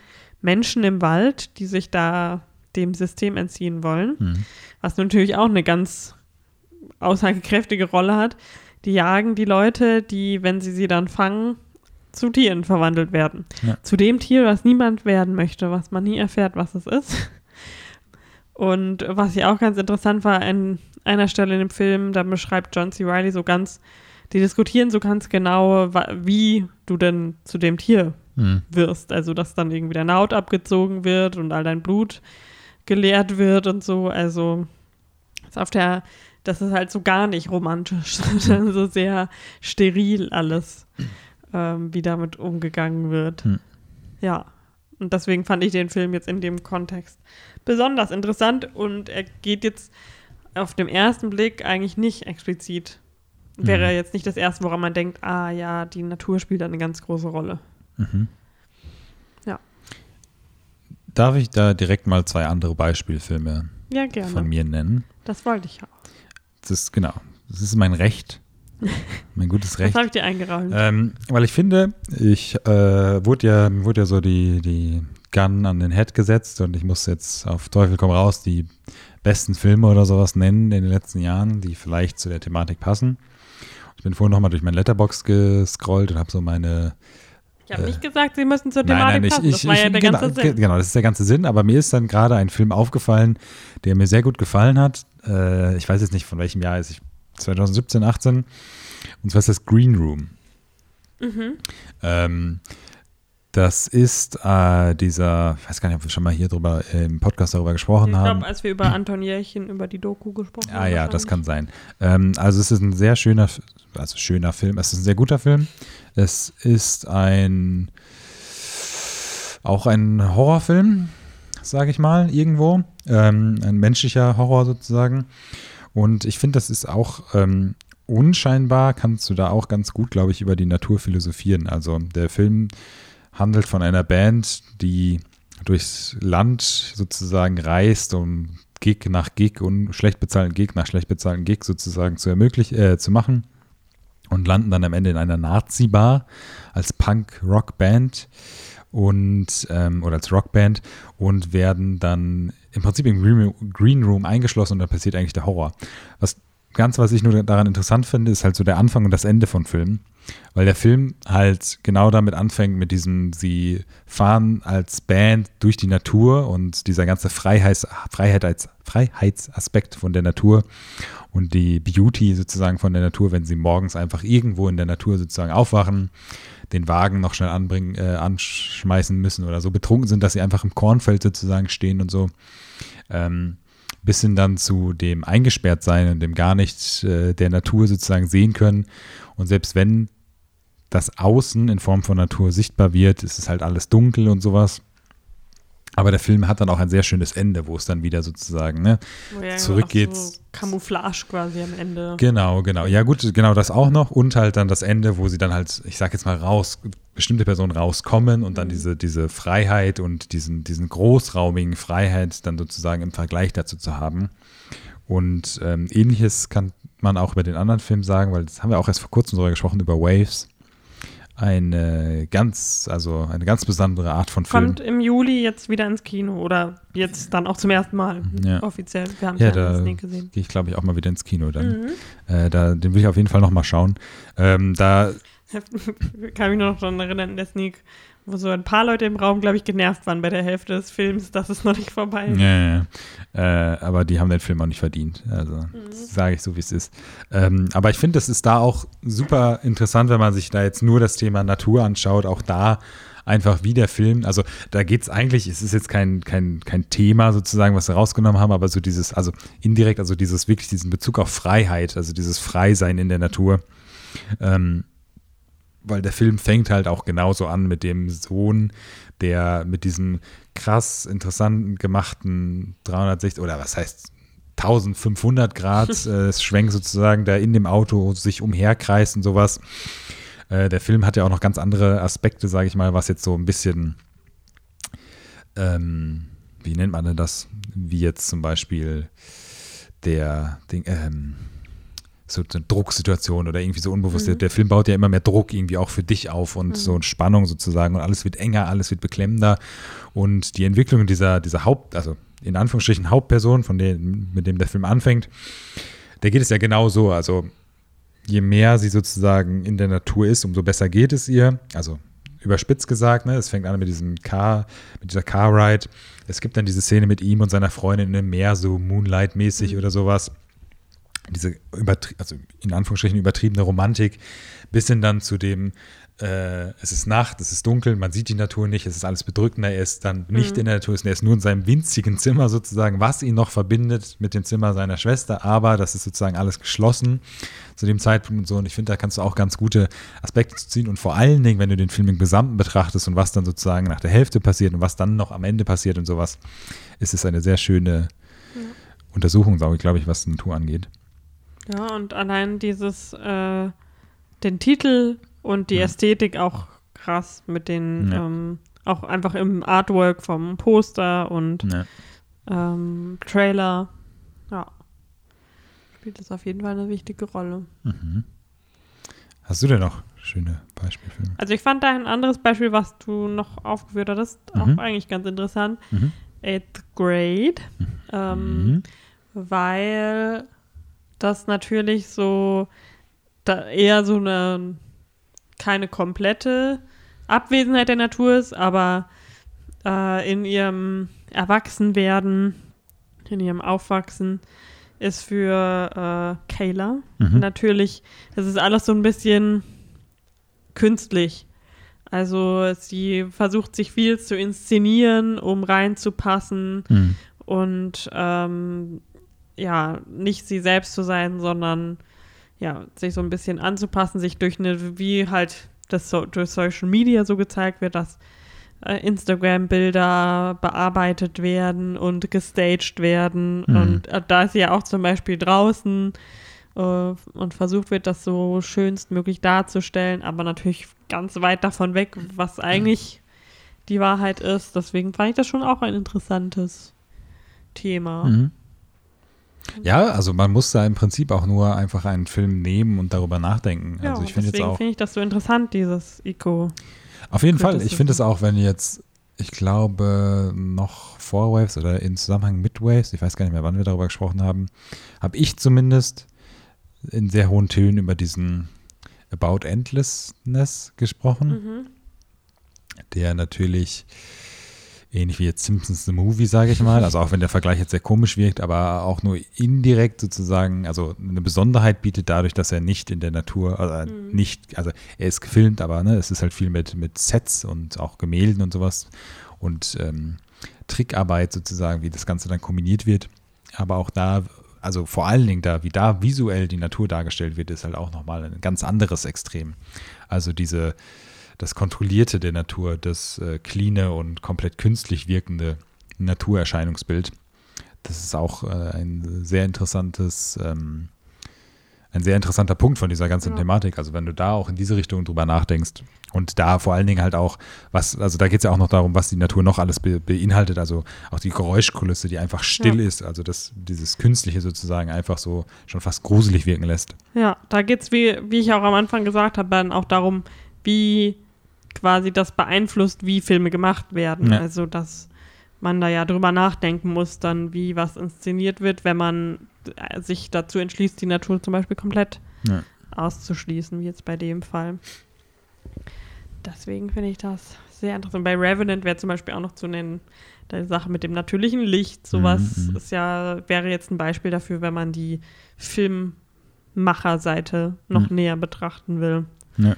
Menschen im Wald, die sich da dem System entziehen wollen, Mhm. was natürlich auch eine ganz aussagekräftige Rolle hat. Die jagen die Leute, die, wenn sie sie dann fangen, zu Tieren verwandelt werden. Ja. Zu dem Tier, was niemand werden möchte, was man nie erfährt, was es ist. [LAUGHS] Und was ich auch ganz interessant war, an einer Stelle in dem Film, da beschreibt John C. Reilly so ganz, die diskutieren so ganz genau, wie du denn zu dem Tier Mhm. wirst. Also, dass dann irgendwie deine Haut abgezogen wird und all dein Blut geleert wird und so. Also, ist auf der, das ist halt so gar nicht romantisch, [LAUGHS] sondern so sehr steril alles, ähm, wie damit umgegangen wird. Hm. Ja. Und deswegen fand ich den Film jetzt in dem Kontext besonders interessant und er geht jetzt auf dem ersten Blick eigentlich nicht explizit. Wäre Mhm. jetzt nicht das erste, woran man denkt, ah ja, die Natur spielt da eine ganz große Rolle. Mhm. Ja. Darf ich da direkt mal zwei andere Beispielfilme Ja, von mir nennen? Das wollte ich auch. Das ist genau, das ist mein Recht, [LAUGHS] mein gutes Das Recht. habe ich dir eingeräumt. Ähm, weil ich finde, ich äh, wurde ja, mir wurde ja so die, die Gun an den Head gesetzt und ich muss jetzt auf Teufel komm raus die besten Filme oder sowas nennen in den letzten Jahren, die vielleicht zu der Thematik passen. Ich bin vorhin nochmal durch mein Letterbox gescrollt und habe so meine ich habe äh, nicht gesagt, sie müssen zur Nein, Thematik nein, ich, passen. ich, das war ja ich, der genau, ganze Sinn. genau, das ist der ganze Sinn, aber mir ist dann gerade ein Film aufgefallen, der mir sehr gut gefallen hat. Äh, ich weiß jetzt nicht, von welchem Jahr ist, 2017, 18. Und zwar ist das Green Room. Mhm. Ähm, das ist äh, dieser, ich weiß gar nicht, ob wir schon mal hier drüber äh, im Podcast darüber gesprochen Ich haben. glaube, als wir über Anton Jährchen, über die Doku gesprochen haben. Ah ja, das kann sein. Ähm, also es ist ein sehr schöner, also schöner Film. Es ist ein sehr guter Film. Es ist ein auch ein Horrorfilm, sage ich mal, irgendwo. Ähm, ein menschlicher Horror sozusagen. Und ich finde, das ist auch ähm, unscheinbar, kannst du da auch ganz gut, glaube ich, über die Natur philosophieren. Also der Film handelt von einer Band, die durchs Land sozusagen reist, um Gig nach Gig und schlecht bezahlten Gig nach schlecht bezahlten Gig sozusagen zu ermöglichen, äh, zu machen und landen dann am Ende in einer Nazi-Bar als Punk-Rock-Band und ähm, oder als Rockband und werden dann im Prinzip im Green Room, eingeschlossen und dann passiert eigentlich der Horror. Was ganz, was ich nur daran interessant finde, ist halt so der Anfang und das Ende von Filmen. Weil der Film halt genau damit anfängt, mit diesem, sie fahren als Band durch die Natur und dieser ganze Freiheits, Freiheit als, Freiheitsaspekt von der Natur und die Beauty sozusagen von der Natur, wenn sie morgens einfach irgendwo in der Natur sozusagen aufwachen, den Wagen noch schnell anbringen, äh, anschmeißen müssen oder so betrunken sind, dass sie einfach im Kornfeld sozusagen stehen und so. Ähm, bis hin dann zu dem eingesperrt sein und dem gar nicht äh, der Natur sozusagen sehen können. Und selbst wenn das Außen in Form von Natur sichtbar wird, ist es halt alles dunkel und sowas. Aber der Film hat dann auch ein sehr schönes Ende, wo es dann wieder sozusagen, ne? Ja Zurück auch geht's. So Camouflage quasi am Ende. Genau, genau. Ja, gut, genau das auch noch. Und halt dann das Ende, wo sie dann halt, ich sag jetzt mal raus, bestimmte Personen rauskommen und dann diese, diese Freiheit und diesen, diesen großraumigen Freiheit dann sozusagen im Vergleich dazu zu haben. Und ähm, ähnliches kann man auch über den anderen Film sagen, weil das haben wir auch erst vor kurzem darüber gesprochen, über Waves. Eine ganz, also eine ganz besondere Art von Film. Kommt im Juli jetzt wieder ins Kino oder jetzt dann auch zum ersten Mal Ja. offiziell. Wir haben Ja, ja, da gesehen. gehe ich, glaube ich, auch mal wieder ins Kino dann. Mhm. Äh, da, den will ich auf jeden Fall noch mal schauen. Ähm, da [LAUGHS] kann mich noch daran erinnern, in der Sneak, wo so ein paar Leute im Raum, glaube ich, genervt waren bei der Hälfte des Films, dass es noch nicht vorbei ist. Ja, ja, ja. Äh, aber die haben den Film auch nicht verdient. Also sage ich so, wie es ist. Ähm, aber ich finde, das ist da auch super interessant, wenn man sich da jetzt nur das Thema Natur anschaut. Auch da einfach wie der Film. Also da geht es eigentlich, es ist jetzt kein, kein, kein Thema sozusagen, was wir rausgenommen haben, aber so dieses, also indirekt, also dieses wirklich diesen Bezug auf Freiheit, also dieses Freisein in der Natur. Ähm, weil der Film fängt halt auch genauso an mit dem Sohn, der mit diesem krass interessanten gemachten 360 oder was heißt 1500 Grad [LAUGHS] äh, Schwenk sozusagen, der in dem Auto sich umherkreist und sowas. Äh, der Film hat ja auch noch ganz andere Aspekte, sage ich mal, was jetzt so ein bisschen, ähm, wie nennt man denn das? Wie jetzt zum Beispiel der, den, ähm, so eine Drucksituation oder irgendwie so unbewusst. Mhm. Der, der Film baut ja immer mehr Druck irgendwie auch für dich auf und Mhm. so Spannung sozusagen und alles wird enger, alles wird beklemmender und die Entwicklung dieser, dieser Haupt, also in Anführungsstrichen Hauptperson, von dem, mit dem der Film anfängt, der geht es ja genau so. Also je mehr sie sozusagen in der Natur ist, umso besser geht es ihr. Also überspitzt gesagt, ne? Es fängt an mit diesem Car, mit dieser Car Ride. Es gibt dann diese Szene mit ihm und seiner Freundin in einem Meer, so Moonlight-mäßig oder sowas. Diese also in Anführungsstrichen übertriebene Romantik, bis hin dann zu dem, äh, es ist Nacht, es ist dunkel, man sieht die Natur nicht, es ist alles bedrückender, er ist dann nicht in der Natur, er ist nur in seinem winzigen Zimmer sozusagen, was ihn noch verbindet mit dem Zimmer seiner Schwester, aber das ist sozusagen alles geschlossen zu dem Zeitpunkt und so. Und ich finde, da kannst du auch ganz gute Aspekte zu ziehen. Und vor allen Dingen, wenn du den Film im Gesamten betrachtest und was dann sozusagen nach der Hälfte passiert und was dann noch am Ende passiert und sowas, ist es eine sehr schöne Untersuchung, glaube ich, was die Natur angeht. Ja, und allein dieses, äh, den Titel und die Ja. Ästhetik auch krass mit den, Ja. ähm, auch einfach im Artwork vom Poster und Ja. ähm, Trailer. Ja. Spielt das auf jeden Fall eine wichtige Rolle. Mhm. Hast du denn noch schöne Beispielfilme? Also ich fand da ein anderes Beispiel, was du noch aufgeführt hattest, Mhm. auch eigentlich ganz interessant. Mhm. Eighth Grade. Ähm, Mhm. weil das natürlich so da eher so eine keine komplette Abwesenheit der Natur ist, aber äh, in ihrem Erwachsenwerden, in ihrem Aufwachsen ist für äh, Kayla Mhm. natürlich, das ist alles so ein bisschen künstlich. Also sie versucht sich viel zu inszenieren, um reinzupassen Mhm. und ähm, ja, nicht sie selbst zu sein, sondern ja, sich so ein bisschen anzupassen, sich durch eine, wie halt das so, durch Social Media so gezeigt wird, dass äh, Instagram-Bilder bearbeitet werden und gestaged werden. Mhm. Und äh, da ist sie ja auch zum Beispiel draußen äh, und versucht wird, das so schönstmöglich darzustellen, aber natürlich ganz weit davon weg, was eigentlich die Wahrheit ist. Deswegen fand ich das schon auch ein interessantes Thema. Mhm. Ja, also man muss da im Prinzip auch nur einfach einen Film nehmen und darüber nachdenken. Ja, also ich finde jetzt auch. finde ich das so interessant, dieses Ico. Auf jeden Fall. Ich finde es auch, wenn jetzt, ich glaube, noch vor Waves oder in Zusammenhang mit Waves, ich weiß gar nicht mehr, wann wir darüber gesprochen haben, habe ich zumindest in sehr hohen Tönen über diesen About Endlessness gesprochen, Mhm. der natürlich ähnlich wie jetzt Simpsons The Movie, sage ich mal, also auch wenn der Vergleich jetzt sehr komisch wirkt, aber auch nur indirekt sozusagen, also eine Besonderheit bietet dadurch, dass er nicht in der Natur, also Mhm. nicht, also er ist gefilmt, aber ne, es ist halt viel mit, mit Sets und auch Gemälden und sowas und ähm, Trickarbeit sozusagen, wie das Ganze dann kombiniert wird. Aber auch da, also vor allen Dingen da, wie da visuell die Natur dargestellt wird, ist halt auch nochmal ein ganz anderes Extrem. Also diese, das Kontrollierte der Natur, das äh, cleane und komplett künstlich wirkende Naturerscheinungsbild. Das ist auch äh, ein sehr interessantes, ähm, ein sehr interessanter Punkt von dieser ganzen Ja. Thematik. Also wenn du da auch in diese Richtung drüber nachdenkst und da vor allen Dingen halt auch, was, also da geht es ja auch noch darum, was die Natur noch alles be beinhaltet, also auch die Geräuschkulisse, die einfach still ist, also das, dieses Künstliche sozusagen einfach so schon fast gruselig wirken lässt. Ja, da geht es, wie, wie ich auch am Anfang gesagt habe, dann auch darum, wie quasi das beeinflusst, wie Filme gemacht werden. Ja. Also, dass man da ja drüber nachdenken muss, dann, wie was inszeniert wird, wenn man äh, sich dazu entschließt, die Natur zum Beispiel komplett Ja. auszuschließen, wie jetzt bei dem Fall. Deswegen finde ich das sehr interessant. Bei Revenant wäre zum Beispiel auch noch zu nennen, die Sache mit dem natürlichen Licht. Sowas Mhm, mhm. ist ja, wäre jetzt ein Beispiel dafür, wenn man die Filmmacherseite noch Mhm. näher betrachten will. Ja.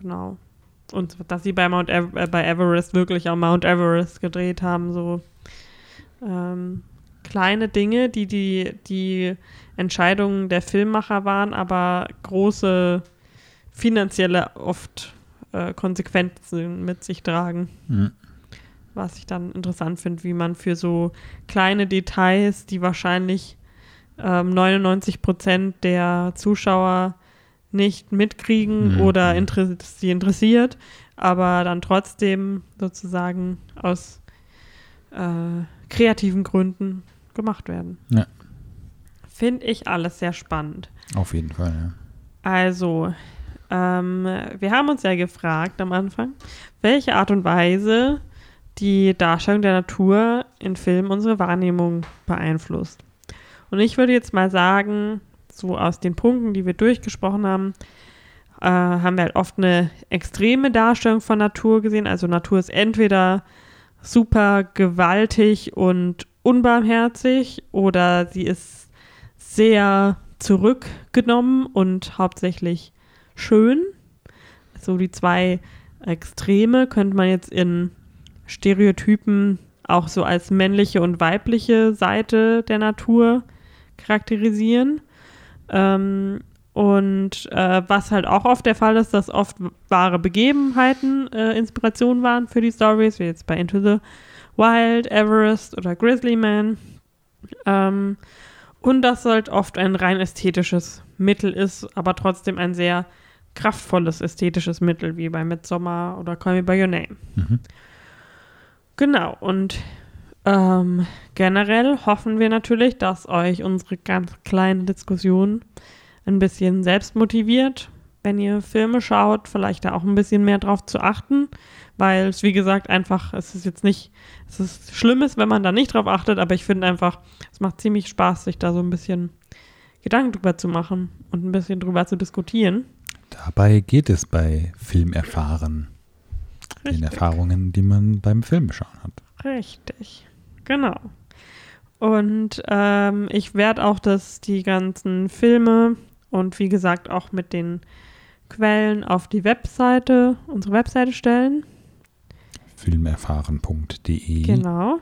Genau. Und dass sie bei Mount Ev äh, bei Everest wirklich auch Mount Everest gedreht haben, so ähm, kleine Dinge, die, die die Entscheidungen der Filmmacher waren, aber große finanzielle oft äh, Konsequenzen mit sich tragen. Mhm. Was ich dann interessant finde, wie man für so kleine Details, die wahrscheinlich ähm, 99 Prozent der Zuschauer nicht mitkriegen Mhm. oder inter sie interessiert, aber dann trotzdem sozusagen aus äh, kreativen Gründen gemacht werden. Ja. finde ich alles sehr spannend. Auf jeden Fall, ja. Also, ähm, wir haben uns ja gefragt am Anfang, welche Art und Weise die Darstellung der Natur in Filmen unsere Wahrnehmung beeinflusst. Und ich würde jetzt mal sagen, so aus den Punkten, die wir durchgesprochen haben, äh, haben wir halt oft eine extreme Darstellung von Natur gesehen. Also Natur ist entweder super gewaltig und unbarmherzig oder sie ist sehr zurückgenommen und hauptsächlich schön. So die zwei Extreme könnte man jetzt in Stereotypen auch so als männliche und weibliche Seite der Natur charakterisieren. Ähm, und äh, was halt auch oft der Fall ist, dass oft wahre Begebenheiten äh, Inspiration waren für die Stories, wie jetzt bei Into the Wild, Everest oder Grizzly Man. Ähm, und das halt oft ein rein ästhetisches Mittel ist, aber trotzdem ein sehr kraftvolles ästhetisches Mittel, wie bei Midsommar oder Call Me By Your Name. Mhm. Genau, und ähm, generell hoffen wir natürlich, dass euch unsere ganz kleine Diskussion ein bisschen selbst motiviert, wenn ihr Filme schaut, vielleicht da auch ein bisschen mehr drauf zu achten, weil es, wie gesagt, einfach, es ist jetzt nicht, es ist Schlimmes, wenn man da nicht drauf achtet, aber ich finde einfach, es macht ziemlich Spaß, sich da so ein bisschen Gedanken drüber zu machen und ein bisschen drüber zu diskutieren. Dabei geht es bei Filmerfahren. Den Richtig. Erfahrungen, die man beim Filmschauen hat. Richtig, genau. Und ähm, ich werde auch das, die ganzen Filme und wie gesagt auch mit den Quellen auf die Webseite, unsere Webseite stellen. Filmerfahren.de. Genau.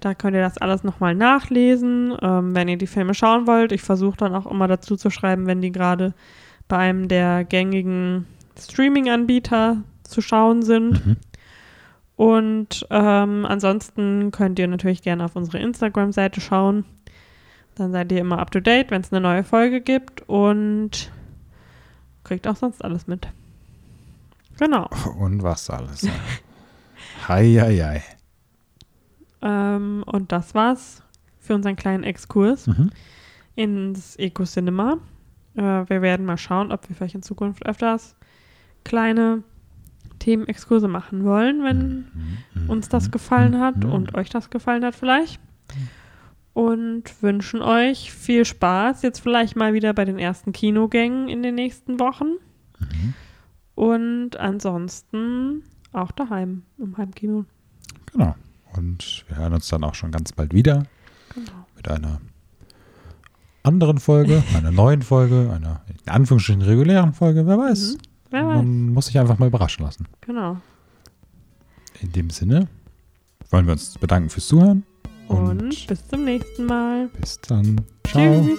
Da könnt ihr das alles nochmal nachlesen, ähm, wenn ihr die Filme schauen wollt. Ich versuche dann auch immer dazu zu schreiben, wenn die gerade bei einem der gängigen Streaming-Anbieter zu schauen sind. Mhm. Und ähm, ansonsten könnt ihr natürlich gerne auf unsere Instagram-Seite schauen. Dann seid ihr immer up to date, wenn es eine neue Folge gibt und kriegt auch sonst alles mit. Genau. Und was alles. Hei, hei, hei. Ähm, und das war's für unseren kleinen Exkurs Mhm. ins Eco-Cinema. Äh, wir werden mal schauen, ob wir vielleicht in Zukunft öfters kleine Themenexkurse machen wollen, wenn Mhm. uns das gefallen hat Mhm. und euch das gefallen hat vielleicht. Und wünschen euch viel Spaß jetzt vielleicht mal wieder bei den ersten Kinogängen in den nächsten Wochen. Mhm. Und ansonsten auch daheim im Heimkino. Genau. Und wir hören uns dann auch schon ganz bald wieder Genau. mit einer anderen Folge, einer neuen Folge, einer in Anführungsstrichen regulären Folge, wer weiß. Mhm. Man muss sich einfach mal überraschen lassen. Genau. In dem Sinne wollen wir uns bedanken fürs Zuhören Und bis zum nächsten Mal. bis dann. Ciao. Tschüss.